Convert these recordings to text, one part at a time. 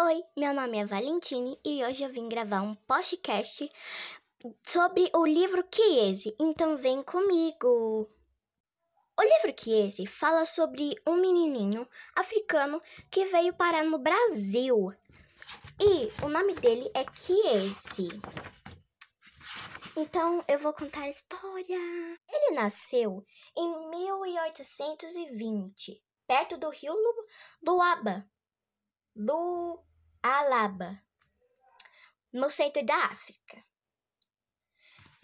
Oi, meu nome é Valentine e hoje eu vim gravar um podcast sobre o livro Chiesi, então vem comigo. O livro Chiesi fala sobre um menininho africano que veio parar no Brasil. E o nome dele é Chiesi. Então eu vou contar a história. Ele nasceu em 1820, perto do rio Luaba, Lu Alaba, no centro da África.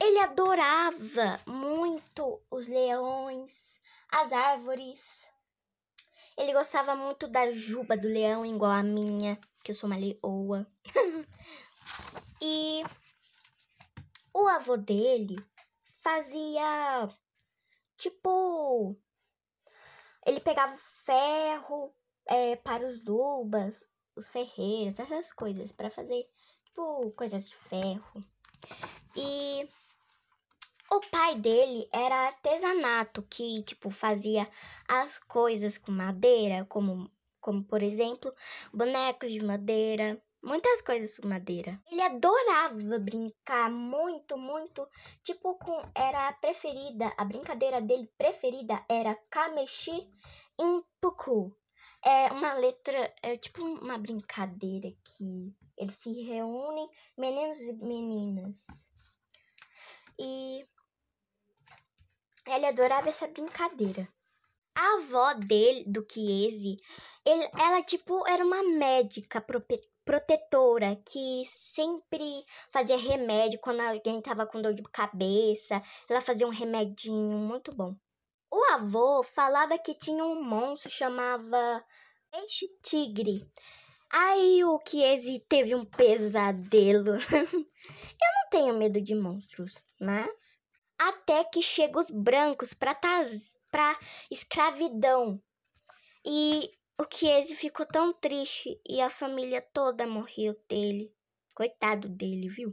Ele adorava muito os leões, as árvores. Ele gostava muito da juba do leão, igual a minha, que eu sou uma leoa. e o avô dele fazia tipo. Ele pegava ferro é, para os lubas, os ferreiros, essas coisas, para fazer tipo coisas de ferro. E o pai dele era artesanato, que tipo fazia as coisas com madeira, como como por exemplo, bonecos de madeira, muitas coisas com madeira. Ele adorava brincar muito, muito, tipo com era a preferida, a brincadeira dele preferida era Kameshi Intuku. É uma letra, é tipo uma brincadeira que eles se reúnem, meninos e meninas. E ele adorava essa brincadeira. A avó dele, do Chiesi, ele, ela, tipo, era uma médica protetora que sempre fazia remédio quando alguém tava com dor de cabeça. Ela fazia um remedinho muito bom. O avô falava que tinha um monstro chamava Peixe Tigre. Aí o Chiesi teve um pesadelo. Eu não tenho medo de monstros, mas até que chegam os brancos para para escravidão. E o Chiesi ficou tão triste e a família toda morreu dele. Coitado dele, viu?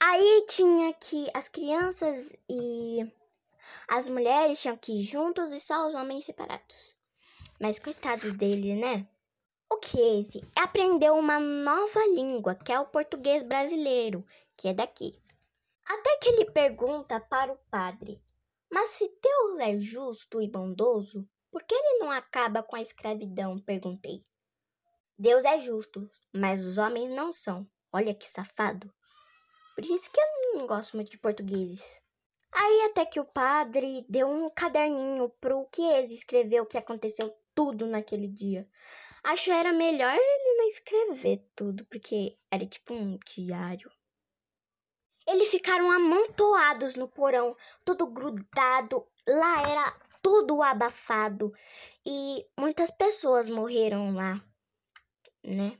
Aí tinha que as crianças e as mulheres tinham que ir juntos e só os homens separados. Mas coitado dele, né? O Chiesi aprendeu uma nova língua, que é o português brasileiro, que é daqui. Até que ele pergunta para o padre: Mas se Deus é justo e bondoso, por que ele não acaba com a escravidão? perguntei. Deus é justo, mas os homens não são. Olha que safado. Por isso que eu não gosto muito de portugueses. Aí até que o padre deu um caderninho pro Chiesa escrever o que aconteceu tudo naquele dia. Acho que era melhor ele não escrever tudo, porque era tipo um diário. Eles ficaram amontoados no porão, tudo grudado. Lá era tudo abafado e muitas pessoas morreram lá, né?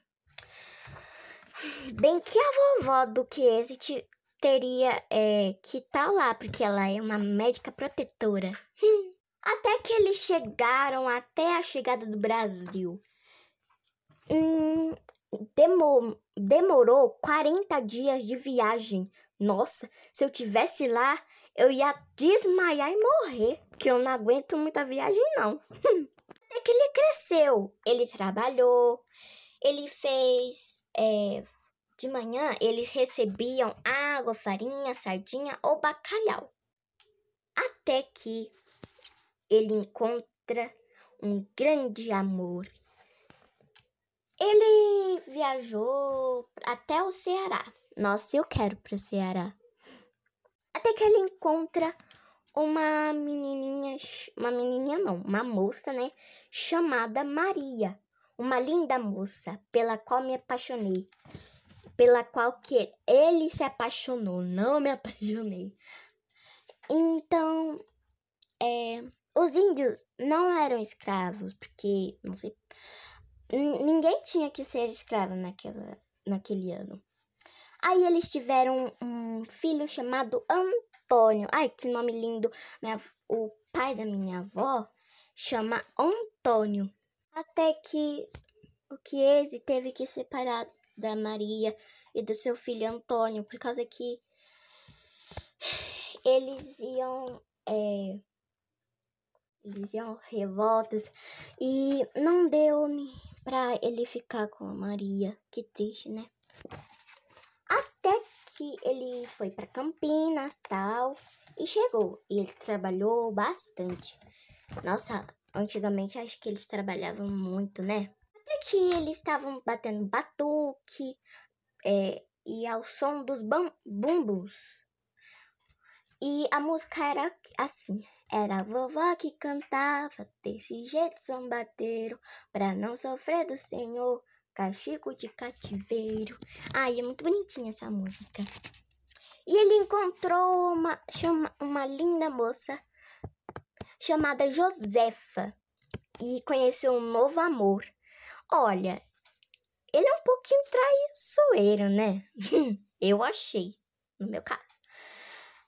Bem que a vovó do esse teria é, que estar tá lá, porque ela é uma médica protetora. Até que eles chegaram até a chegada do Brasil. Hum, demor, demorou 40 dias de viagem nossa, se eu tivesse lá, eu ia desmaiar e morrer, porque eu não aguento muita viagem não. Até que ele cresceu, ele trabalhou, ele fez é, de manhã eles recebiam água, farinha, sardinha ou bacalhau. Até que ele encontra um grande amor. Ele viajou até o Ceará. Nossa, eu quero pro Ceará. Até que ele encontra uma menininha, uma menininha não, uma moça, né, chamada Maria, uma linda moça pela qual me apaixonei, pela qual que ele se apaixonou, não me apaixonei. Então, é, os índios não eram escravos, porque não sei, ninguém tinha que ser escravo naquela, naquele ano. Aí eles tiveram um filho chamado Antônio. Ai, que nome lindo. Minha, o pai da minha avó chama Antônio. Até que o Chiesi teve que separar da Maria e do seu filho Antônio, por causa que eles iam. É, eles iam revoltas e não deu pra ele ficar com a Maria. Que triste, né? Até que ele foi para Campinas, tal, e chegou. E ele trabalhou bastante. Nossa, antigamente acho que eles trabalhavam muito, né? Até que eles estavam batendo batuque é, e ao som dos bumbos. E a música era assim. Era a vovó que cantava desse jeito zombateiro, pra não sofrer do Senhor, castigo de cativeiro. Ai, é muito bonitinha essa música. E ele encontrou uma, chama, uma linda moça chamada Josefa e conheceu um novo amor. Olha, ele é um pouquinho traiçoeiro, né? Eu achei, no meu caso.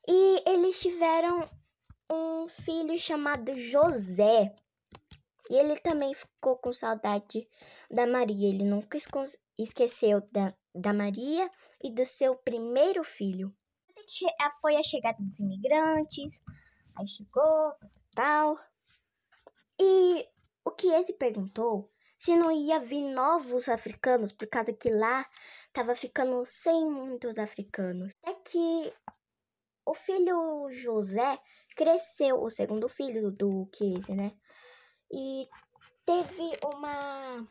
E eles tiveram um filho chamado José. E ele também ficou com saudade da Maria. Ele nunca esqueceu da, da Maria e do seu primeiro filho. Foi a chegada dos imigrantes, aí chegou, tal. E o que ele perguntou se não ia vir novos africanos, por causa que lá tava ficando sem muitos africanos. É que o filho José cresceu, o segundo filho do Casey, né? E teve uma.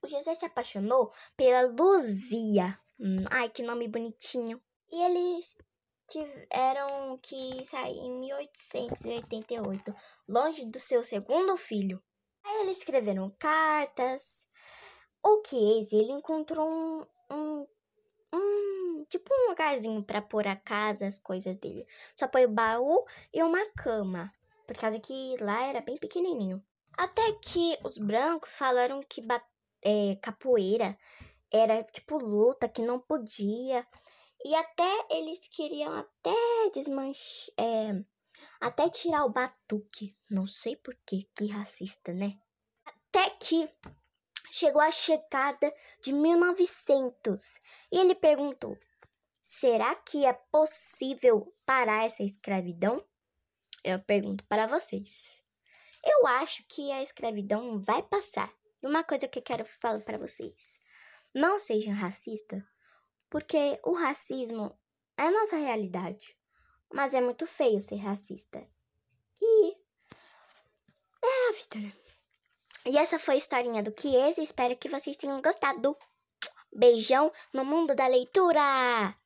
O José se apaixonou pela Luzia. Hum, ai, que nome bonitinho. E eles tiveram que sair em 1888, longe do seu segundo filho. Aí eles escreveram cartas. O Casey, ele encontrou um, um, um tipo um lugarzinho para pôr a casa, as coisas dele. Só põe o baú e uma cama, por causa que lá era bem pequenininho. Até que os brancos falaram que é, capoeira era tipo luta, que não podia. E até eles queriam até desmanchar. É, até tirar o batuque. Não sei por que, que racista, né? Até que chegou a chegada de 1900 e ele perguntou: será que é possível parar essa escravidão? Eu pergunto para vocês. Eu acho que a escravidão vai passar. E uma coisa que eu quero falar para vocês: não sejam racistas, porque o racismo é a nossa realidade. Mas é muito feio ser racista. E é a vida, né? E essa foi a historinha do que. Espero que vocês tenham gostado. Beijão no mundo da leitura!